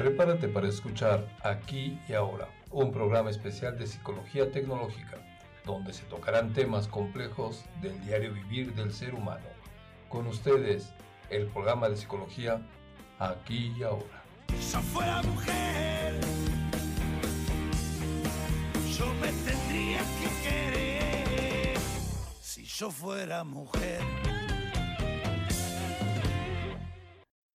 Prepárate para escuchar Aquí y Ahora, un programa especial de psicología tecnológica, donde se tocarán temas complejos del diario vivir del ser humano. Con ustedes, el programa de psicología Aquí y Ahora. Yo mujer, yo me tendría que querer. Si yo fuera mujer.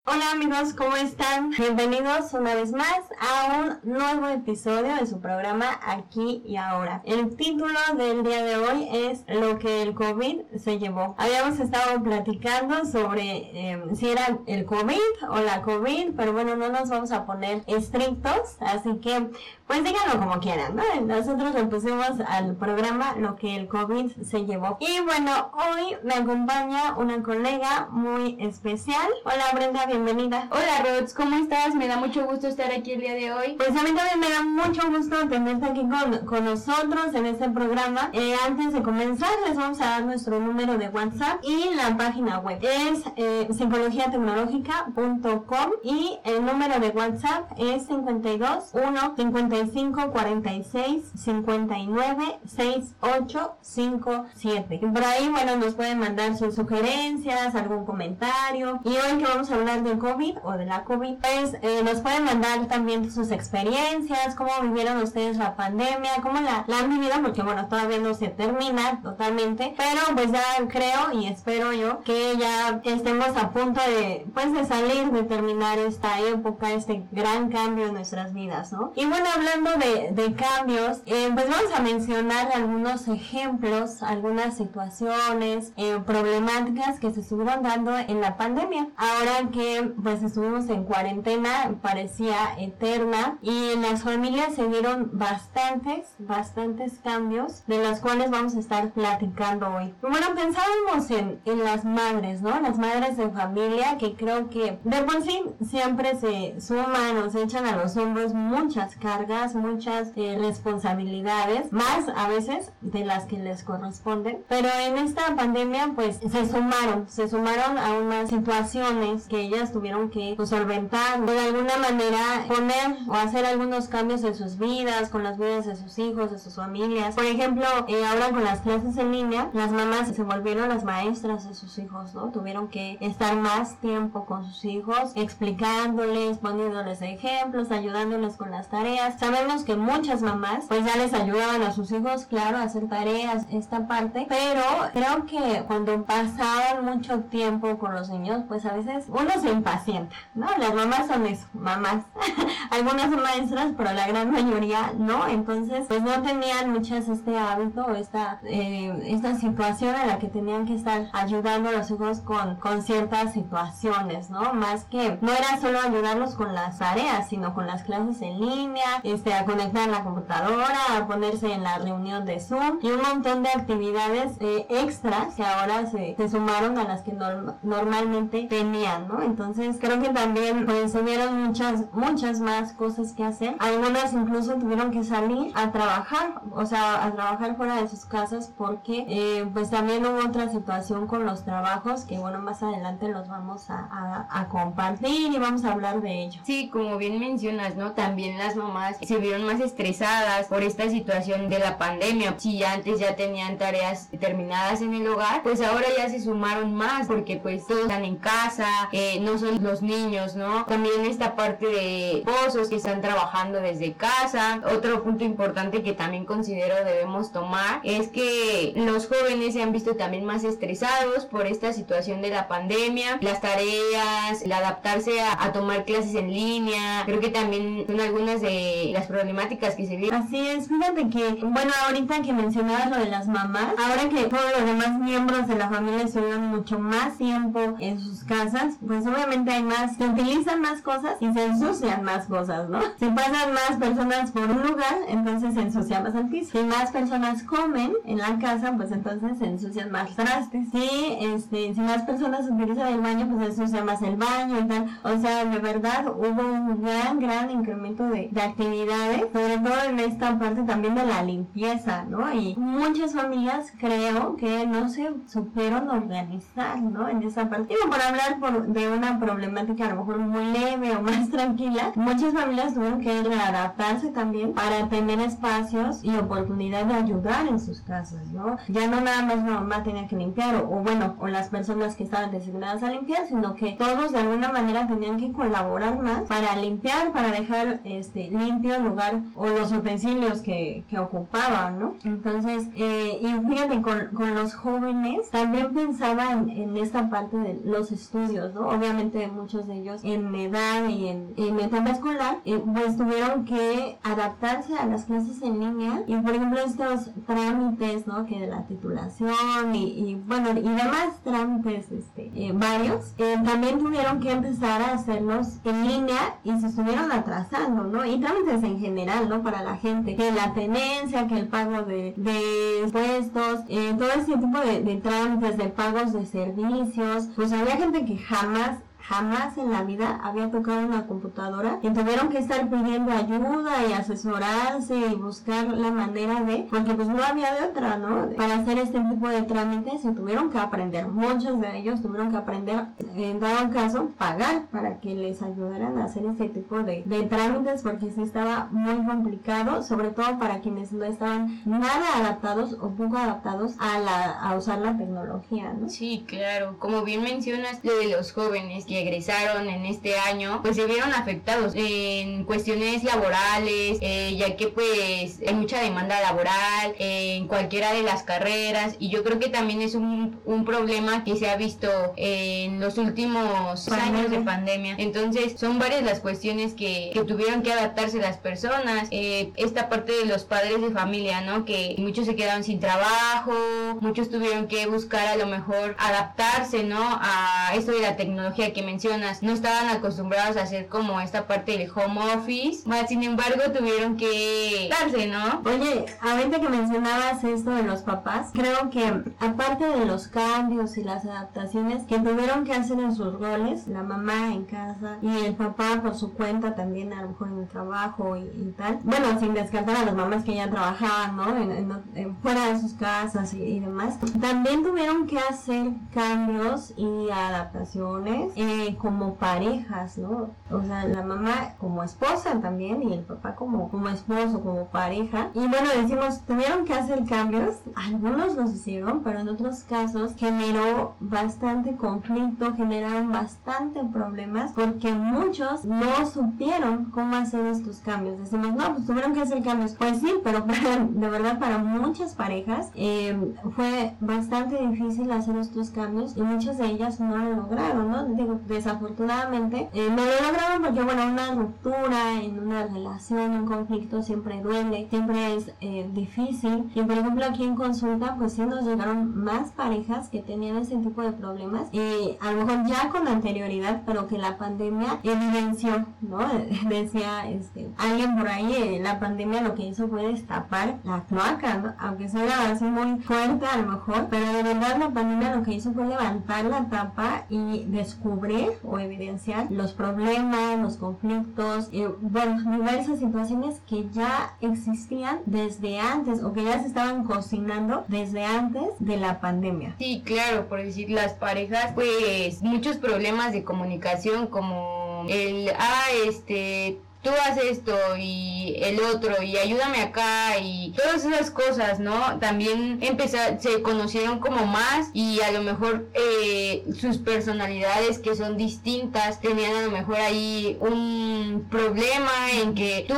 Hola amigos, ¿cómo están? Bienvenidos una vez más a un nuevo episodio de su programa Aquí y Ahora. El título del día de hoy es Lo que el COVID se llevó. Habíamos estado platicando sobre em, si era el COVID o la COVID, pero bueno, no nos vamos a poner estrictos, así que pues díganlo como quieran, ¿no? Nosotros le pusimos al programa Lo que el COVID se llevó. Y bueno, hoy me acompaña una colega muy especial. Hola Brenda, bienvenida. Hola Rods, ¿cómo estás? Me da mucho gusto estar aquí el día de hoy. Pues a mí también me da mucho gusto tenerte aquí con, con nosotros en este programa. Eh, antes de comenzar, les vamos a dar nuestro número de WhatsApp y la página web. Es eh, psicologiatecnológica.com y el número de WhatsApp es 52 1 55 46 59 68 57. Y por ahí, bueno, nos pueden mandar sus sugerencias, algún comentario. Y hoy que vamos a hablar del COVID o de la COVID, pues eh, nos pueden mandar también sus experiencias, cómo vivieron ustedes la pandemia, cómo la, han vivido, porque bueno, todavía no se termina totalmente, pero pues ya creo y espero yo que ya estemos a punto de, pues de salir, de terminar esta época, este gran cambio en nuestras vidas, ¿no? Y bueno, hablando de, de cambios, eh, pues vamos a mencionar algunos ejemplos, algunas situaciones, eh, problemáticas que se estuvieron dando en la pandemia. Ahora que pues estuvimos en cuarentena, parecía eterna y en las familias se dieron bastantes, bastantes cambios de los cuales vamos a estar platicando hoy. Bueno, pensábamos en, en las madres, ¿no? Las madres de familia que creo que de por sí siempre se suman o se echan a los hombros muchas cargas, muchas eh, responsabilidades, más a veces de las que les corresponden. Pero en esta pandemia pues se sumaron, se sumaron a unas situaciones que ellas tuvieron que solventar, de alguna manera poner o hacer algunos cambios en sus vidas, con las vidas de sus hijos, de sus familias. Por ejemplo, eh, ahora con las clases en línea, las mamás se volvieron las maestras de sus hijos, ¿no? Tuvieron que estar más tiempo con sus hijos, explicándoles, poniéndoles ejemplos, ayudándoles con las tareas. Sabemos que muchas mamás pues ya les ayudaban a sus hijos, claro, a hacer tareas, esta parte, pero creo que cuando pasaban mucho tiempo con los niños, pues a veces uno se impacienta, ¿no? Las mamás son eso, mamás. Algunas maestras, pero la gran mayoría no, entonces pues no tenían muchas este hábito esta, eh, esta situación a la que tenían que estar ayudando a los hijos con, con ciertas situaciones, ¿no? Más que no era solo ayudarlos con las tareas, sino con las clases en línea, este, a conectar la computadora, a ponerse en la reunión de Zoom y un montón de actividades eh, extras que ahora se, se, sumaron a las que norm normalmente tenían, ¿no? Entonces creo que también pues se vieron muchas, muchas más cosas que hacer. Algunas incluso tuvieron que salir a trabajar, o sea, a trabajar fuera de sus casas porque eh, pues también hubo otra situación con los trabajos que bueno, más adelante los vamos a, a, a compartir y vamos a hablar de ello. Sí, como bien mencionas, ¿no? También las mamás se vieron más estresadas por esta situación de la pandemia. Si ya antes ya tenían tareas terminadas en el hogar, pues ahora ya se sumaron más porque pues todos están en casa, eh, no son los niños, ¿no? También esta parte de esposos que están trabajando desde casa. Otro punto importante que también considero debemos tomar es que los jóvenes se han visto también más estresados por esta situación de la pandemia, las tareas, el adaptarse a, a tomar clases en línea. Creo que también son algunas de las problemáticas que se viven. Así es, fíjate que, bueno, ahorita que mencionabas lo de las mamás, ahora que todos los demás miembros de la familia estuvieron mucho más tiempo en sus casas, pues obviamente hay más, se utilizan más cosas y se ensucian más cosas, ¿no? Si pasan más personas por un lugar, entonces se ensucia más el piso. Si más personas comen en la casa, pues entonces se ensucian más trastes. Si, este, si más personas utilizan el baño, pues se ensucia más el baño y tal. O sea, de verdad hubo un gran, gran incremento de, de actividades, sobre todo en esta parte también de la limpieza, ¿no? Y muchas familias creo que no se supieron organizar, ¿no? En esa parte. Digo, por hablar de una una problemática a lo mejor muy leve o más tranquila, muchas familias tuvieron que readaptarse también para tener espacios y oportunidad de ayudar en sus casas, ¿no? Ya no nada más la mamá tenía que limpiar o, bueno, o las personas que estaban designadas a limpiar, sino que todos de alguna manera tenían que colaborar más para limpiar, para dejar este limpio el lugar o los utensilios que, que ocupaban, ¿no? Entonces, eh, y fíjate, con, con, los jóvenes también pensaba en, esta parte de los estudios, ¿no? Obviamente muchos de ellos en edad y en, en etapa escolar, eh, pues tuvieron que adaptarse a las clases en línea y por ejemplo estos trámites, ¿no? Que de la titulación y, bueno, y demás trámites, este, eh, varios, eh, también tuvieron que empezar a hacerlos en línea y se estuvieron atrasando, ¿no? Y trámites en general, ¿no? Para la gente, que la tenencia, que el pago de, de impuestos, todo ese tipo de trámites, de pagos de servicios, pues había gente que jamás jamás en la vida había tocado una computadora y tuvieron que estar pidiendo ayuda y asesorarse y buscar la manera de, porque pues no había de otra, ¿no? Para hacer este tipo de trámites se tuvieron que aprender, muchos de ellos tuvieron que aprender, en dado caso, pagar para que les ayudaran a hacer este tipo de, trámites porque sí estaba muy complicado, sobre todo para quienes no estaban nada adaptados o poco adaptados a, la, a usar la tecnología, ¿no? Sí, claro, como bien mencionas, lo de los jóvenes egresaron en este año, pues se vieron afectados en cuestiones laborales, eh, ya que pues hay mucha demanda laboral en cualquiera de las carreras y yo creo que también es un, un problema que se ha visto en los últimos años de pandemia. Entonces son varias las cuestiones que, que tuvieron que adaptarse las personas. Eh, esta parte de los padres de familia, ¿no? Que muchos se quedaron sin trabajo, muchos tuvieron que buscar a lo mejor adaptarse, ¿no? A esto de la tecnología que mencionas, no estaban acostumbrados a hacer como esta parte del home office, más sin embargo tuvieron que darse, ¿no? Oye, ahorita que mencionabas esto de los papás, creo que aparte de los cambios y las adaptaciones que tuvieron que hacer en sus roles, la mamá en casa y el papá por su cuenta también a lo mejor en el trabajo y, tal, bueno, sin descartar a las mamás que ya trabajaban, ¿no? En, fuera de sus casas y, demás, también tuvieron que hacer cambios y adaptaciones. Eh, como parejas, ¿no? O sea, la mamá como esposa también y el papá como, como esposo, como pareja. Y bueno, decimos, tuvieron que hacer cambios, algunos los hicieron, pero en otros casos generó bastante conflicto, generaron bastante problemas porque muchos no supieron cómo hacer estos cambios. Decimos, no, pues tuvieron que hacer cambios. Pues sí, pero de verdad para muchas parejas eh, fue bastante difícil hacer estos cambios y muchas de ellas no lo lograron, ¿no? Digo, desafortunadamente eh, no lo lograron porque bueno una ruptura en una relación un conflicto siempre duele siempre es eh, difícil y por ejemplo aquí en consulta pues sí nos llegaron más parejas que tenían ese tipo de problemas y a lo mejor ya con anterioridad pero que la pandemia evidenció no decía este alguien por ahí eh, la pandemia lo que hizo fue destapar la cloaca ¿no? aunque suena así muy fuerte a lo mejor pero de verdad la pandemia lo que hizo fue levantar la tapa y descubrir o evidenciar los problemas, los conflictos, y bueno, diversas situaciones que ya existían desde antes o que ya se estaban cocinando desde antes de la pandemia. Sí, claro, por decir las parejas, pues muchos problemas de comunicación como el, ah, este, tú haces esto y el otro y ayúdame acá y todas esas cosas, ¿no? También empezar, se conocieron como más y a lo mejor eh, sus personalidades que son distintas tenían a lo mejor ahí un problema en que tú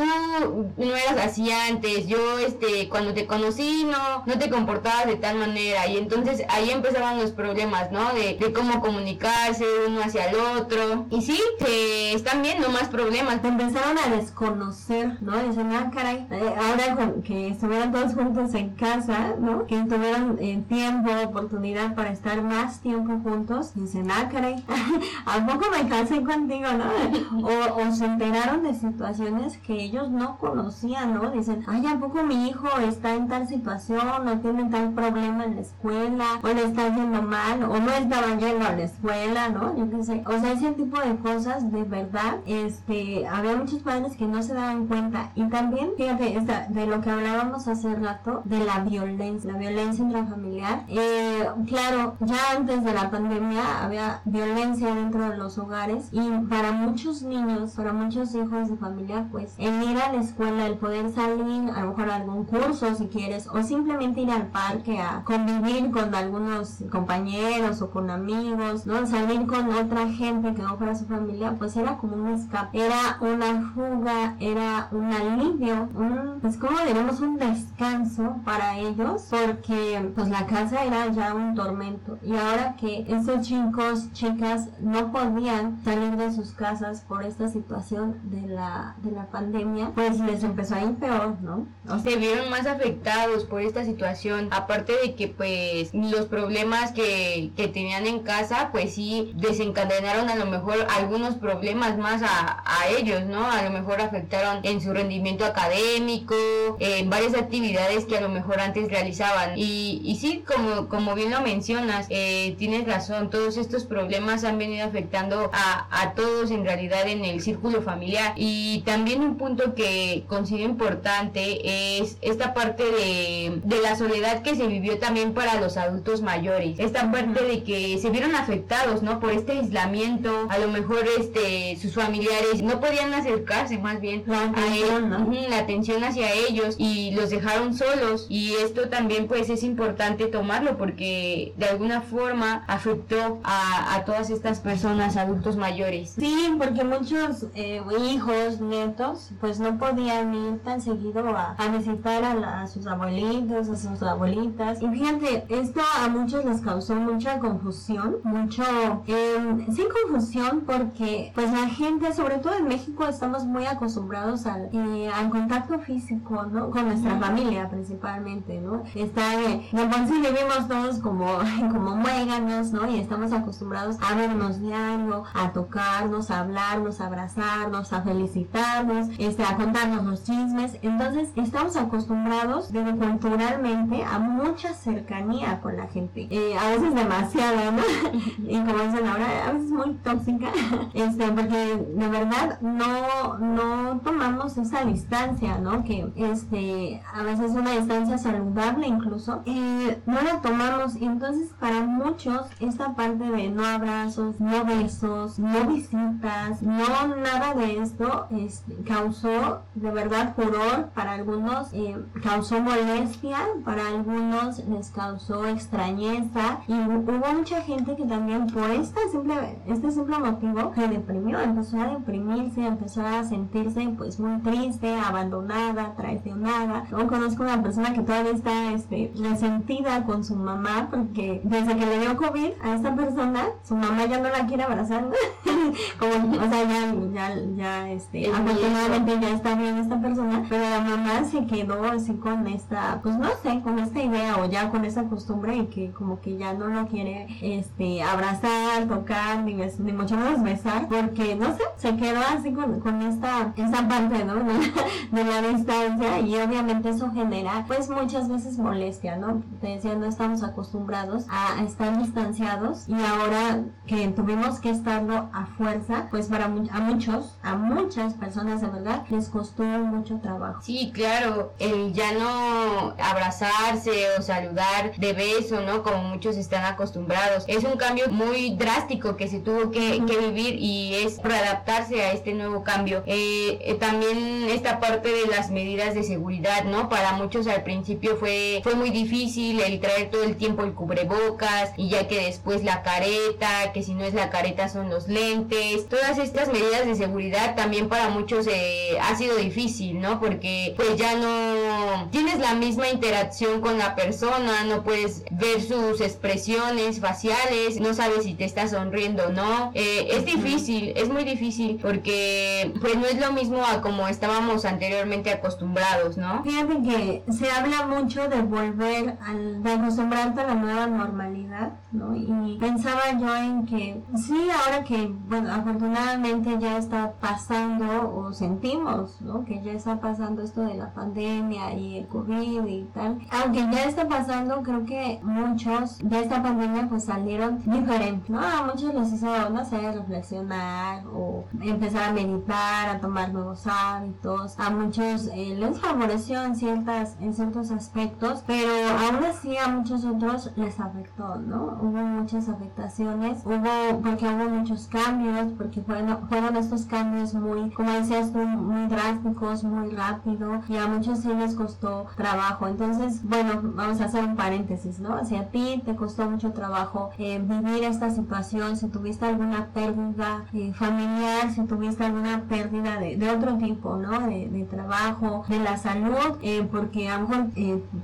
no eras así antes, yo este cuando te conocí no, no te comportabas de tal manera y entonces ahí empezaban los problemas, ¿no? De, de cómo comunicarse uno hacia el otro y sí, se están viendo más problemas. Empezaron a desconocer, ¿no? Dicen, ah, caray, eh, ahora que estuvieran todos juntos en casa, ¿no? Que tuvieran eh, tiempo, oportunidad para estar más tiempo juntos, dicen, ah, caray, ¿a poco me casé contigo, no? O, se enteraron de situaciones que ellos no conocían, ¿no? Dicen, ay, ¿a poco mi hijo está en tal situación, o tiene tal problema en la escuela, o le está yendo mal, o no estaba yendo a la escuela, ¿no? Yo qué sé. O sea, ese tipo de cosas, de verdad, este, había muchos padres que no se daban cuenta y también, fíjate, de lo que hablábamos hace rato, de la violencia, la violencia intrafamiliar. Eh, claro, ya antes de la pandemia había violencia dentro de los hogares y para muchos niños, para muchos hijos de familia, pues el ir a la escuela, el poder salir a lo mejor a algún curso si quieres, o simplemente ir al parque a convivir con algunos compañeros o con amigos, ¿no? Salir con otra gente que no fuera su familia, pues era como un escape, era una fuga, era un alivio, un, pues como diremos, un descanso para ellos, porque pues la casa era ya un tormento. Y ahora que estos chicos, chicas, no podían salir de sus casas por esta situación de la, de la pandemia, pues les empezó a ir peor, ¿no? se vieron más afectados por esta situación, aparte de que pues los problemas que, que tenían en casa, pues sí desencadenaron a lo mejor algunos problemas más a, a ellos, ¿no? Lo mejor afectaron en su rendimiento académico, en varias actividades que a lo mejor antes realizaban. Y, y sí, como, como bien lo mencionas, eh, tienes razón, todos estos problemas han venido afectando a, a todos en realidad en el círculo familiar. Y también un punto que considero importante es esta parte de, de la soledad que se vivió también para los adultos mayores. Esta parte de que se vieron afectados, ¿no? Por este aislamiento, a lo mejor este sus familiares no podían acercarse más bien la atención, la atención hacia ellos y los dejaron solos y esto también pues es importante tomarlo porque de alguna forma afectó a, a todas estas personas adultos mayores. Sí, porque muchos eh, hijos, nietos, pues no podían ir tan seguido a, a visitar a, a, sus abuelitos, a sus abuelitas. Y fíjate, esto a muchos les causó mucha confusión, mucho, eh, sí confusión porque pues la gente, sobre todo en México, estamos muy acostumbrados al, eh, al contacto físico, ¿no? Con nuestra familia principalmente, ¿no? Está, eh, de por sí vivimos todos como, como muéganos, ¿no? Y estamos acostumbrados a vernos diario, a tocarnos, a hablarnos, a abrazarnos, a felicitarnos, este, a contarnos los chismes. Entonces, estamos acostumbrados, desde culturalmente, a mucha cercanía con la gente. Eh, a veces demasiada, ¿no? y como dicen ahora, a veces muy tóxica, este, porque de verdad no, no tomamos esa distancia, ¿no? Que este, a veces una distancia saludable incluso, eh, no la tomamos. Entonces para muchos esta parte de no abrazos, no besos, no visitas, no nada de esto este, causó de verdad furor para algunos, eh, causó molestia, para algunos les causó extrañeza y hubo mucha gente que también por esta simple, este simple motivo se deprimió, empezó a deprimirse, empezó a sentirse pues muy triste, abandonada, traicionada. Yo conozco una persona que todavía está este, resentida con su mamá porque desde que le dio COVID a esta persona, su mamá ya no la quiere abrazar. Como, o sea, ya, ya, ya este, afortunadamente ya está bien esta persona, pero la mamá se quedó así con esta, pues no sé, con esta idea o ya con esa costumbre y que como que ya no lo quiere este, abrazar, tocar, ni, ni mucho menos besar, porque no sé, se quedó así con, con esta, esta parte, ¿no? De, la distancia y obviamente eso genera pues muchas veces molestia, ¿no? Te decía, no estamos acostumbrados a estar distanciados y ahora que tuvimos que estarlo a fuerza, pues para a muchos, a muchas personas de verdad les costó mucho trabajo. Sí, claro, el ya no abrazarse o saludar de beso, ¿no? Como muchos están acostumbrados. Es un cambio muy drástico que se tuvo que, que vivir y es readaptarse a este nuevo cambio. Eh, eh, también esta parte de las medidas de seguridad, ¿no? Para muchos al principio fue, fue muy difícil el traer todo el tiempo el cubrebocas y ya que después la careta, que si no es la careta son los lentes. Todas estas medidas de seguridad también para muchos eh, ha sido difícil, ¿no? Porque pues ya no tienes la misma interacción con la persona, no puedes ver sus expresiones faciales, no sabes si te está sonriendo o no. es difícil, es muy difícil porque pues no es lo mismo a como estábamos anteriormente acostumbrados, ¿no? Fíjate que se habla mucho de volver al, de acostumbrarte a la nueva normalidad, ¿no? Y pensaba yo en que sí, ahora que, bueno, afortunadamente ya está pasando o sentimos, ¿no? Que ya está pasando esto de la pandemia y el COVID y tal. Aunque ya está pasando, creo que muchos de esta pandemia pues salieron diferentes, ¿no? A muchos les hizo, no sé, reflexionar o empezar a meditar, a tomar nuevos hábitos. A muchos eh, les favoreció en, ciertas, en ciertos aspectos, pero aún así a muchos otros les afectó, ¿no? Hubo muchas afectaciones, hubo, porque hubo muchos cambios, porque fueron, fueron estos cambios muy, como decías tú, muy drásticos, muy rápido, y a muchos sí les costó trabajo. Entonces, bueno, vamos a hacer un paréntesis, ¿no? Si a ti te costó mucho trabajo eh, vivir esta situación, si tuviste alguna pérdida eh, familiar, si tuviste alguna pérdida de, de otro tipo, ¿no? De, de, trabajo, de la salud, eh, porque a lo mejor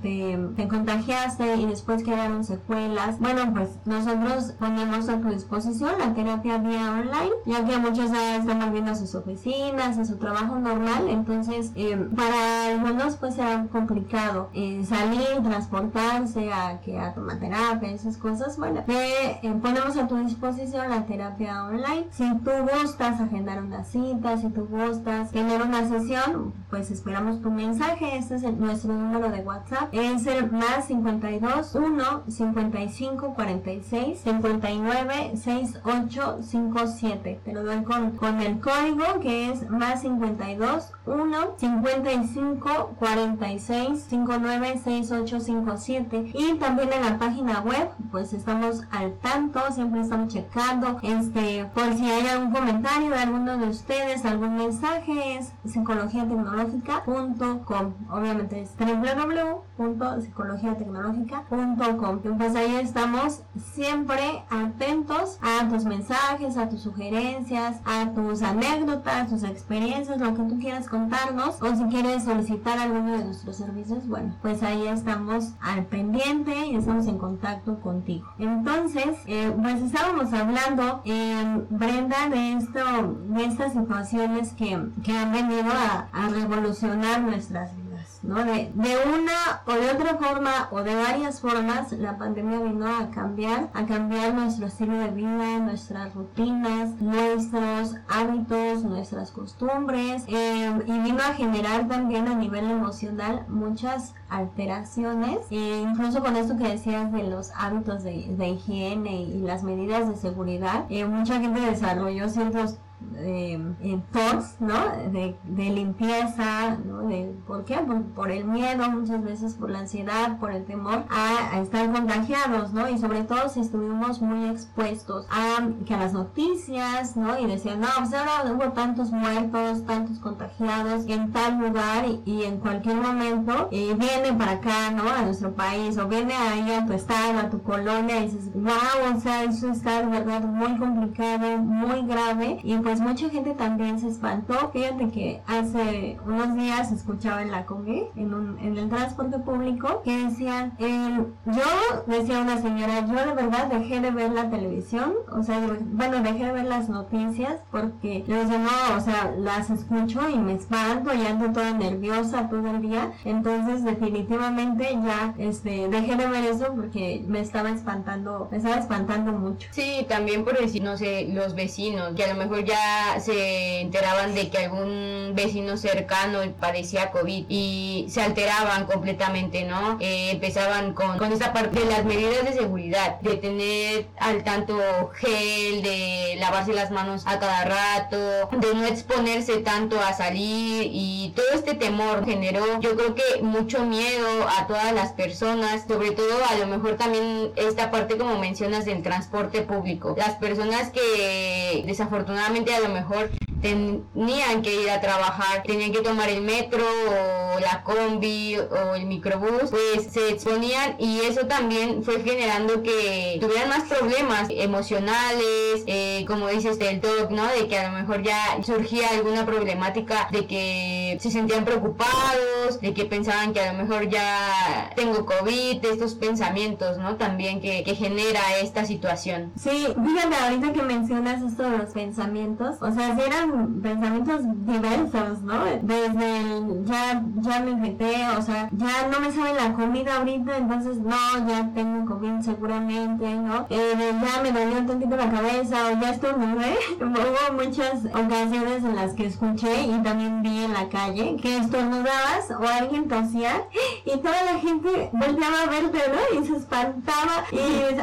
te, te contagiaste y después quedaron secuelas. Bueno, pues nosotros ponemos a tu disposición la terapia vía online, ya que muchos están volviendo a sus oficinas, a su trabajo normal, entonces para algunos pues será complicado salir, transportarse a que a tomar terapia, esas cosas, bueno, te eh, ponemos a tu disposición la terapia online. Si tú gustas agendar una cita, si tú gustas tener una sesión, pues esperamos tu mensaje. Este es nuestro número de WhatsApp. Es el más 52 1 55 46 59 68 57. Te lo doy con, con el código que es más 52 1 55 46 59 68 57 y también en la página web pues estamos al tanto siempre estamos checando este por si hay algún comentario de alguno de ustedes algún mensaje es psicologiatecnológica.com obviamente es www.psicologiatecnológica.com pues ahí estamos siempre atentos a tus mensajes a tus sugerencias a tus anécdotas tus experiencias lo que tú quieras contarnos. O si quieres solicitar alguno de nuestros servicios bueno pues ahí estamos al pendiente y estamos en contacto contigo. Entonces, eh, pues estábamos hablando, eh, Brenda, de esto, de estas que, que han venido a, a revolucionar nuestras vidas. ¿no? De, de, una o de otra forma o de varias formas, la pandemia vino a cambiar, a cambiar nuestro estilo de vida, nuestras rutinas, nuestros hábitos, nuestras costumbres eh, y vino a generar también a nivel emocional muchas alteraciones, e incluso con esto que decías de los hábitos de, de higiene y las medidas de seguridad, eh, mucha gente desarrolló ciertos eh, ¿no? De, de limpieza, ¿no? De, ¿Por qué? Por, el miedo, muchas veces por la ansiedad, por el temor a, estar contagiados, ¿no? Y sobre todo si estuvimos muy expuestos a que a las noticias, ¿no? Y decían, no, pues ahora hubo tantos muertos, tantos contagiados en tal lugar y, en cualquier momento eh, viene para acá, ¿no? A nuestro país o viene ahí a tu estado, a tu colonia y dices, wow, o sea, eso está de verdad muy complicado, muy grave y pues mucha gente también se espantó. Fíjate que hace unos días escuchaba en la CONGE, en, un, en el transporte público, que decían, eh, yo, decía una señora, yo de verdad dejé de ver la televisión, o sea, bueno, dejé de ver las noticias porque yo decía, no, o sea, las escucho y me espanto y ando toda nerviosa todo el día. Entonces, definitivamente ya este, dejé de ver eso porque me estaba espantando, me estaba espantando mucho. Sí, también por decir, no sé, los vecinos, que a lo mejor ya se enteraban de que algún vecino cercano padecía COVID y se alteraban completamente, ¿no? Eh, empezaban con, con esta parte de las medidas de seguridad, de tener al tanto gel, de lavarse las manos a cada rato, de no exponerse tanto a salir y todo este temor generó yo creo que mucho miedo a todas las personas, sobre todo a lo mejor también esta parte como mencionas del transporte público. Las personas que desafortunadamente a lo mejor tenían que ir a trabajar, tenían que tomar el metro o la combi o el microbús, pues se exponían y eso también fue generando que tuvieran más problemas emocionales, eh, como dices del TOC, ¿no? De que a lo mejor ya surgía alguna problemática de que se sentían preocupados, de que pensaban que a lo mejor ya tengo COVID, estos pensamientos, ¿no? También que, que genera esta situación. Sí, fíjate ahorita que mencionas esto de los pensamientos, o sea, si eran pensamientos diversos, ¿no? Desde el, ya, ya me infecté, o sea, ya no me sabe la comida ahorita, entonces no, ya tengo COVID seguramente, ¿no? Eh, ya me dolió un tantito la cabeza o ya estornudé. Hubo muchas ocasiones en las que escuché y también vi en la calle que estornudabas o alguien tosía y toda la gente volteaba a verte, ¿no? Y se espantaba y ay,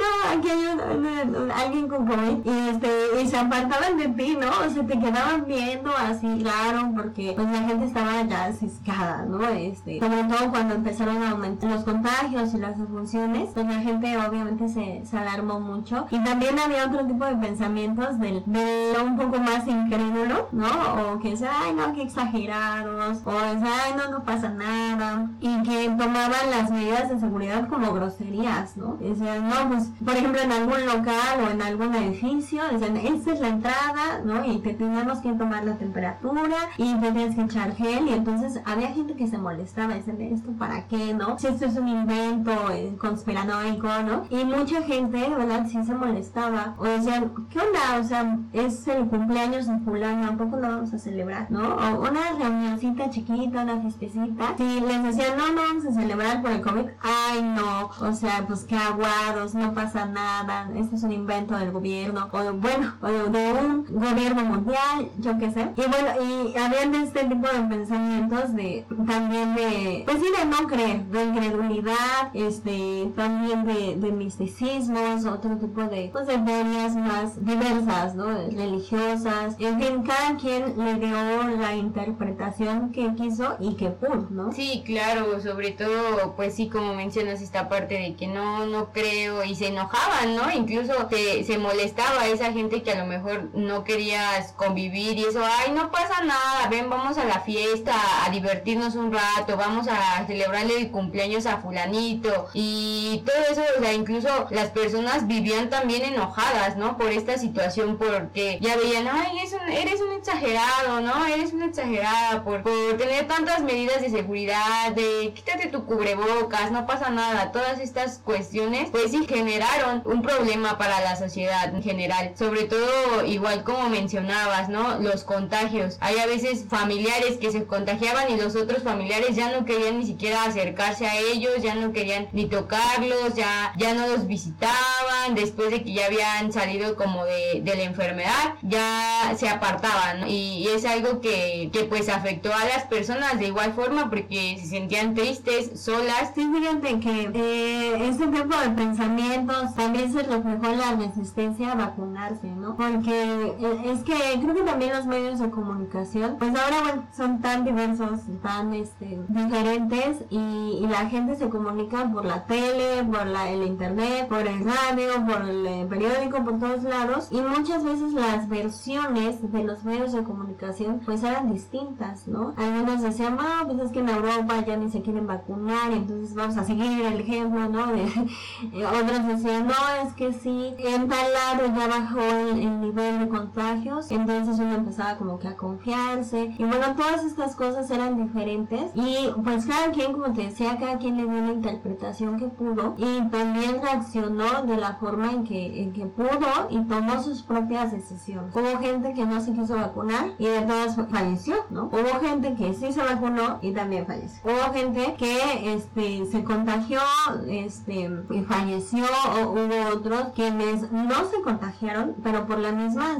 no, aquí hay alguien con COVID y, este, y se apartaban de ti, ¿no? O sea, te quedaban viendo así, claro, porque pues la gente estaba ya ciscada, ¿no? Este, sobre todo cuando empezaron a aumentar los contagios y las defunciones, pues la gente obviamente se, se alarmó mucho y también había otro tipo de pensamientos del, de un poco más incrédulo, ¿no? O que sea, ay, no, qué exagerados, o es, ay, no, no pasa nada, y que tomaban las medidas de seguridad como groserías, ¿no? Decían, no, pues, por ejemplo, en algún local o en algún edificio, decían, esta es la entrada, ¿no? Y te tenemos que tomar la temperatura y te tienes que echar gel, y entonces había gente que se molestaba, decían, ¿esto para qué, no? Si esto es un invento eh, conspiranoico, ¿no? Y mucha gente, ¿verdad? Sí se molestaba, o decían, ¿qué onda? O sea, es el cumpleaños de fulano, ¿a poco lo vamos a celebrar, no? O una reunioncita chiquita, una fiestecita. Si les decían, no, no vamos a celebrar por el COVID, ay no, o sea, pues qué aguados, no pasa nada, esto es un invento del gobierno, o bueno, o de un gobierno mundial, yo qué sé. Y bueno, y habían este tipo de pensamientos de, también de, pues sí, de no creer, de incredulidad, este, también de, de misticismos, otro tipo de, pues de teorías más diversas, ¿no? Religiosas, en fin, cada quien le dio la interpretación que quiso y que pudo, ¿no? Sí, claro, sobre todo, pues sí, como mencionas esta parte de que no, no creo, y se enojaban, ¿no? Incluso se, se molestaba esa gente que a lo mejor no querías convivir y eso, ay, no pasa nada, ven, vamos a la fiesta, a divertirnos un rato, vamos a celebrarle el cumpleaños a fulanito y todo eso, o sea, incluso las personas vivían también enojadas, ¿no? Por esta situación, porque ya veían, ay, eres un exagerado, ¿no? Eres una exagerada por, por tener tantas medidas de seguridad, de quítate tu cubrebocas, no pasa nada, todas estas cuestiones, pues sí generaron un problema para la sociedad en general, sobre todo igual como mencionabas, ¿no? Los contagios. Hay a veces familiares que se contagiaban y los otros familiares ya no querían ni siquiera acercarse a ellos, ya no querían ni tocarlos, ya, ya no los visitaban, después de que ya habían salido como de, la enfermedad, ya se apartaban, Y, es algo que, que, pues afectó a las personas de igual forma porque se sentían tristes, solas. Sí, fíjate que eh, este tipo de pensamientos también se reflejó en la resistencia a vacunarse, ¿no? Porque es que creo que también los medios de comunicación, pues ahora son tan diversos, tan este, diferentes y, la gente se comunica por la tele, por la, el internet, por el radio, por el eh, periódico, por todos lados y muchas veces las versiones de los medios de comunicación pues eran distintas, ¿no? Algunos decían, ah, pues es que en Europa ya ni se quieren vacunar, entonces vamos a seguir el ejemplo, ¿no? De, otros decían, no, es que sí, en tal lado ya bajó el, nivel de contagios, entonces uno empezaba como que a confiarse, y bueno, todas estas cosas eran diferentes, y pues cada quien, como te decía, cada quien le dio la interpretación que pudo, y también reaccionó de la forma en que, en que pudo, y tomó sus propias decisiones. Hubo gente que no se quiso vacunar, y de todas falleció, ¿no? Hubo gente que sí se vacunó, y también falleció. Hubo gente que, este, se contagió, este, y falleció, o hubo otros quienes no se contagiaron, pero por la misma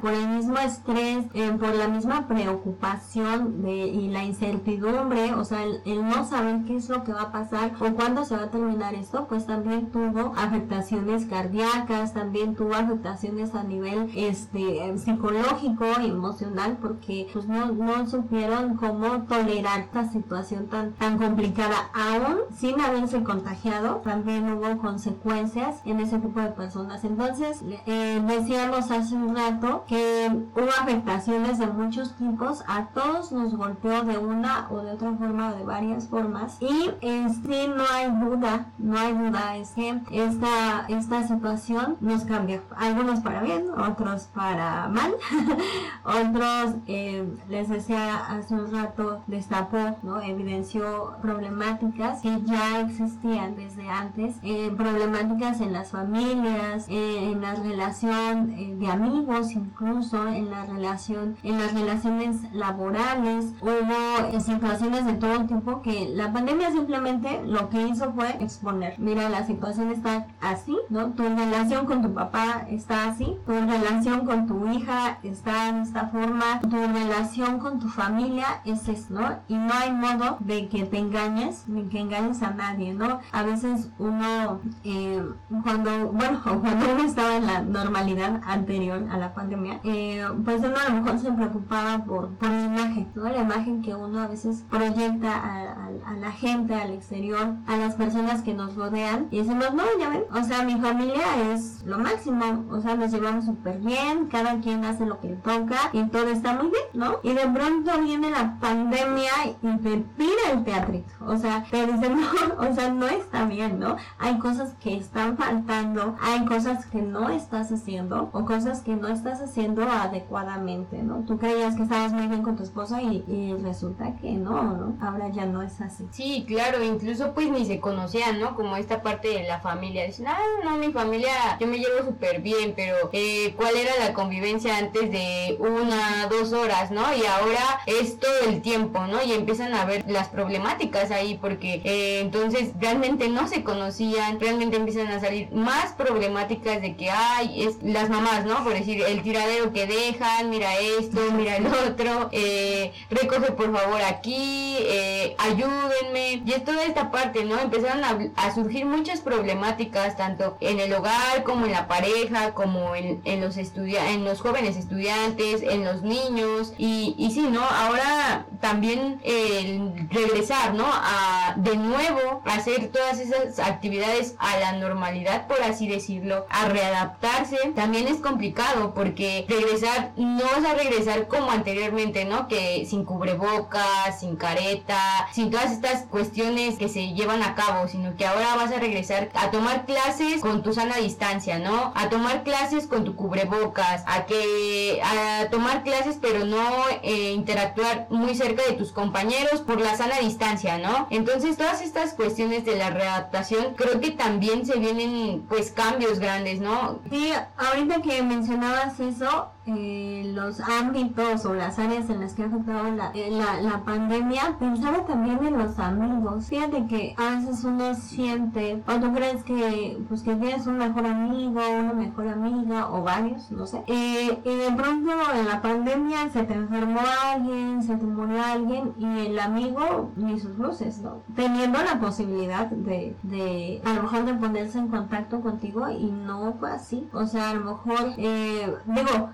por el mismo estrés, eh, por la misma preocupación de, y la incertidumbre, o sea, el, no saber qué es lo que va a pasar o cuándo se va a terminar esto, pues también tuvo afectaciones cardíacas, también tuvo afectaciones a nivel este psicológico y emocional porque pues no, no supieron cómo tolerar esta situación tan, tan complicada. Aún sin haberse contagiado también hubo consecuencias en ese tipo de personas. Entonces eh, decíamos hace un que hubo afectaciones de muchos tipos a todos nos golpeó de una o de otra forma o de varias formas. Y en sí no hay duda no hay duda es que esta esta situación nos cambió. Algunos para bien otros para mal. Otros eh, les decía hace un rato destapó no evidenció problemáticas que ya existían desde antes. Eh, problemáticas en las familias eh, en la relación de amigos incluso incluso en la relación, en las relaciones laborales, hubo situaciones de todo tipo que la pandemia simplemente lo que hizo fue exponer. Mira, la situación está así, ¿no? Tu relación con tu papá está así, tu relación con tu hija está de esta forma, tu relación con tu familia es eso, ¿no? Y no hay modo de que te engañes, de que engañes a nadie, ¿no? A veces uno, eh, cuando, bueno, cuando uno estaba en la normalidad anterior a la pandemia, eh, pues uno a lo mejor se preocupaba por, por la imagen, ¿no? La imagen que uno a veces proyecta a, a la gente, al exterior, a las personas que nos rodean, y decimos, no, ya ven, o sea, mi familia es lo máximo, o sea, nos llevamos súper bien, cada quien hace lo que le toca y todo está muy bien, ¿no? Y de pronto viene la pandemia y te tira el teatrito, o sea, te dicen, no, o sea, no está bien, ¿no? Hay cosas que están faltando, hay cosas que no estás haciendo o cosas que no estás haciendo adecuadamente, ¿no? Tú creías que estabas muy bien con tu esposa y, y resulta que no, ¿no? Ahora ya no es así. Sí, claro, incluso pues ni se conocían, ¿no? Como esta parte de la familia. Dicen, ah, no, mi familia, yo me llevo súper bien, pero eh, ¿cuál era la convivencia antes de una, dos horas, ¿no? Y ahora es todo el tiempo, ¿no? Y empiezan a ver las problemáticas ahí porque eh, entonces realmente no se conocían, realmente empiezan a salir más problemáticas de que hay, es las mamás, ¿no? Por el tiradero que dejan, mira esto, mira el otro, eh, recoge por favor aquí, eh, ayúdenme, y es toda esta parte, ¿no? Empezaron a, surgir muchas problemáticas, tanto en el hogar como en la pareja, como en, en los en los jóvenes estudiantes, en los niños, y, y sí, ¿no? Ahora también el regresar, ¿no? A de nuevo hacer todas esas actividades a la normalidad, por así decirlo, a readaptarse, también es complicado porque regresar, no vas a regresar como anteriormente, ¿no? Que sin cubrebocas, sin careta, sin todas estas cuestiones que se llevan a cabo, sino que ahora vas a regresar a tomar clases con tu sana distancia, ¿no? A tomar clases con tu cubrebocas, a que a tomar clases pero no eh, interactuar muy cerca de tus compañeros por la sana distancia, ¿no? Entonces todas estas cuestiones de la readaptación creo que también se vienen pues cambios grandes, ¿no? Sí, ahorita que mencionabas eso, eh, los ámbitos o las áreas en las que ha afectado la, eh, la, la, pandemia, pensaba también en los amigos. Fíjate que a veces uno siente, o tú crees que, pues, que tienes un mejor amigo, una mejor amiga, o varios, no sé. Eh, y de pronto en la pandemia se te enfermó alguien, se te murió alguien, y el amigo ni sus luces, ¿no? Teniendo la posibilidad de, de a lo mejor de ponerse en contacto contigo y no fue así. O sea, a lo mejor, eh, digo,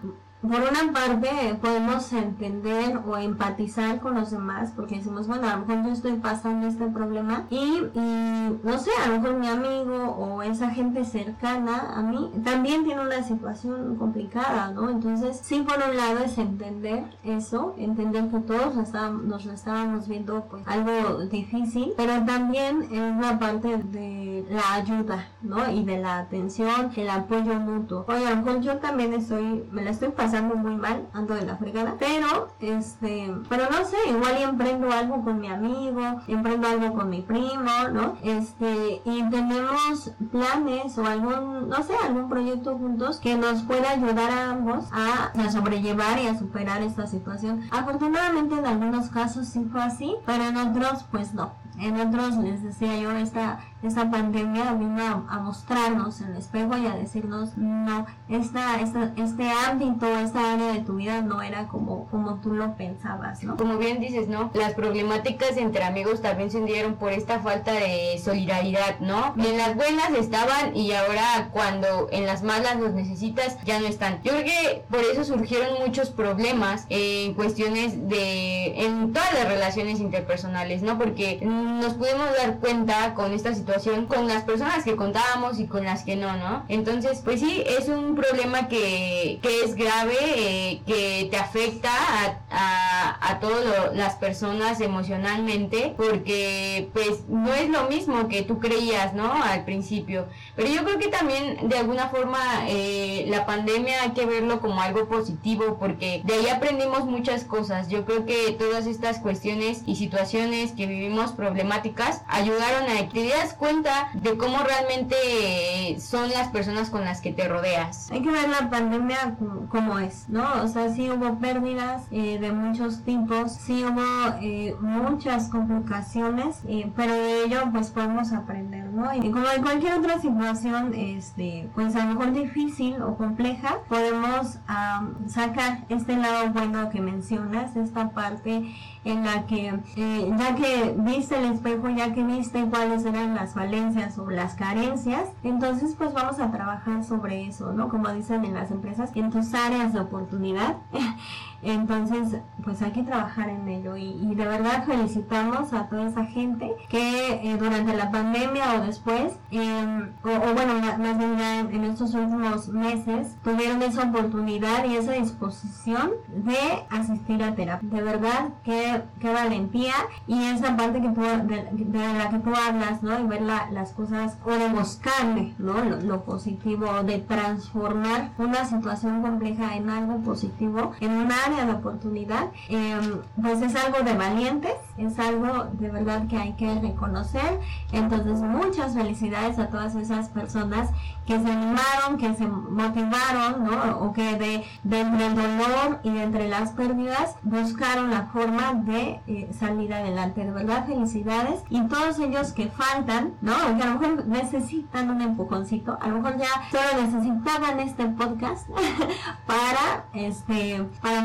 por una parte podemos entender o empatizar con los demás porque decimos, bueno, a lo mejor yo estoy pasando este problema y, y, no sé, a lo mejor mi amigo o esa gente cercana a mí también tiene una situación complicada, ¿no? Entonces, sí, por un lado es entender eso, entender que todos estábamos, nos estábamos viendo pues algo difícil, pero también es la parte de la ayuda, ¿no? Y de la atención, el apoyo mutuo. Oye, a lo mejor yo también estoy, me la estoy pasando muy mal, ando de la fregada, pero este, pero no sé, igual y emprendo algo con mi amigo, emprendo algo con mi primo, ¿no? Este, y tenemos planes o algún, no sé, algún proyecto juntos que nos pueda ayudar a ambos a, a sobrellevar y a superar esta situación. Afortunadamente en algunos casos sí fue así, pero en otros pues no. En otros les decía yo esta esta pandemia vino a, a, mostrarnos en el espejo y a decirnos, no, esta, esta, este ámbito, esta área de tu vida no era como, como tú lo pensabas, ¿no? Como bien dices, ¿no? Las problemáticas entre amigos también se dieron por esta falta de solidaridad, ¿no? Y en las buenas estaban y ahora cuando en las malas los necesitas ya no están. Yo creo que por eso surgieron muchos problemas en cuestiones de, en todas las relaciones interpersonales, ¿no? Porque nos pudimos dar cuenta con esta situación con las personas que contábamos y con las que no, ¿no? Entonces, pues sí, es un problema que, que es grave, eh, que te afecta a, a, a todas las personas emocionalmente, porque pues no es lo mismo que tú creías, ¿no? Al principio. Pero yo creo que también de alguna forma eh, la pandemia hay que verlo como algo positivo, porque de ahí aprendimos muchas cosas. Yo creo que todas estas cuestiones y situaciones que vivimos emblemáticas ayudaron a que te dieras cuenta de cómo realmente son las personas con las que te rodeas. Hay que ver la pandemia como, es, ¿no? O sea, sí hubo pérdidas eh, de muchos tipos, sí hubo eh, muchas complicaciones, eh, pero de ello pues podemos aprender, ¿no? Y como en cualquier otra situación, este, pues a lo mejor difícil o compleja, podemos sacar este lado bueno que mencionas, esta parte en la que eh, ya que viste el espejo, ya que viste cuáles eran las falencias o las carencias, entonces pues vamos a trabajar sobre eso, ¿no? Como dicen en las empresas, en tus áreas de oportunidad. Entonces, pues hay que trabajar en ello y, de verdad felicitamos a toda esa gente que eh, durante la pandemia o después, em, o, bueno, más bien ya en, estos últimos meses, tuvieron esa oportunidad y esa disposición de asistir a terapia. De verdad, qué, qué valentía y esa parte que tú, de, la que tú hablas, ¿no? De ver las cosas o de buscarle, ¿no? Lo, lo positivo, de transformar una situación compleja en algo positivo, en un área de oportunidad, em, pues es algo de valientes, es algo de verdad que hay que reconocer. Entonces, muchas felicidades a todas esas personas que se animaron, que se motivaron, ¿no? O que de, entre el dolor y de entre las pérdidas buscaron la forma de eh, salir adelante. De verdad, felicidades. Y todos ellos que faltan, ¿no? Que a lo mejor necesitan un empujoncito, a lo mejor ya solo necesitaban este podcast para, este, para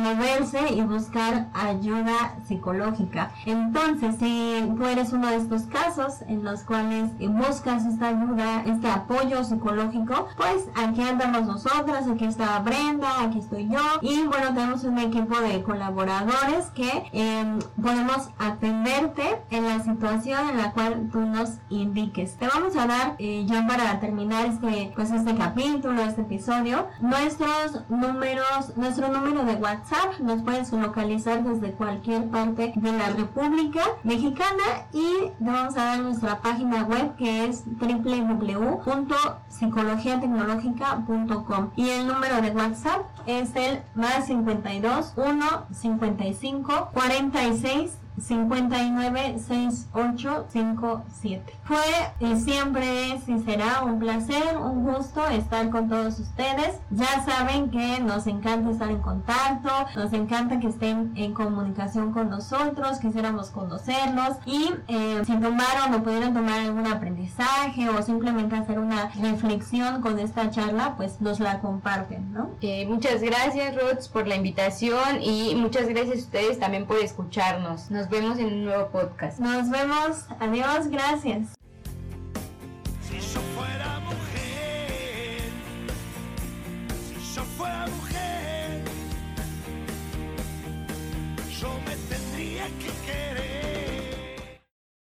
y buscar ayuda psicológica. Entonces, si tú eres uno de estos casos en los cuales buscas esta ayuda, este apoyo psicológico, pues aquí andamos nosotras, aquí está Brenda, aquí estoy yo y bueno, tenemos un equipo de colaboradores que em, podemos atenderte en la situación en la cual tú nos indiques. Te vamos a dar eh, ya para terminar este, pues este capítulo, este episodio, nuestros números, nuestro número de WhatsApp, nos puedes localizar desde cualquier parte de la República Mexicana y te vamos a dar nuestra página web que es www.psicología psicologiatecnológica.com y el número de WhatsApp es el más 52 1 55 46 596857. Fue y siempre es y será un placer, un gusto estar con todos ustedes. Ya saben que nos encanta estar en contacto, nos encanta que estén en comunicación con nosotros, quisiéramos conocerlos y eh, si tomaron o pudieron tomar algún aprendizaje o simplemente hacer una reflexión con esta charla, pues nos la comparten, ¿no? Eh, muchas gracias, Ruth, por la invitación y muchas gracias a ustedes también por escucharnos. Nos vemos en un nuevo podcast. Nos vemos. Adiós. Gracias.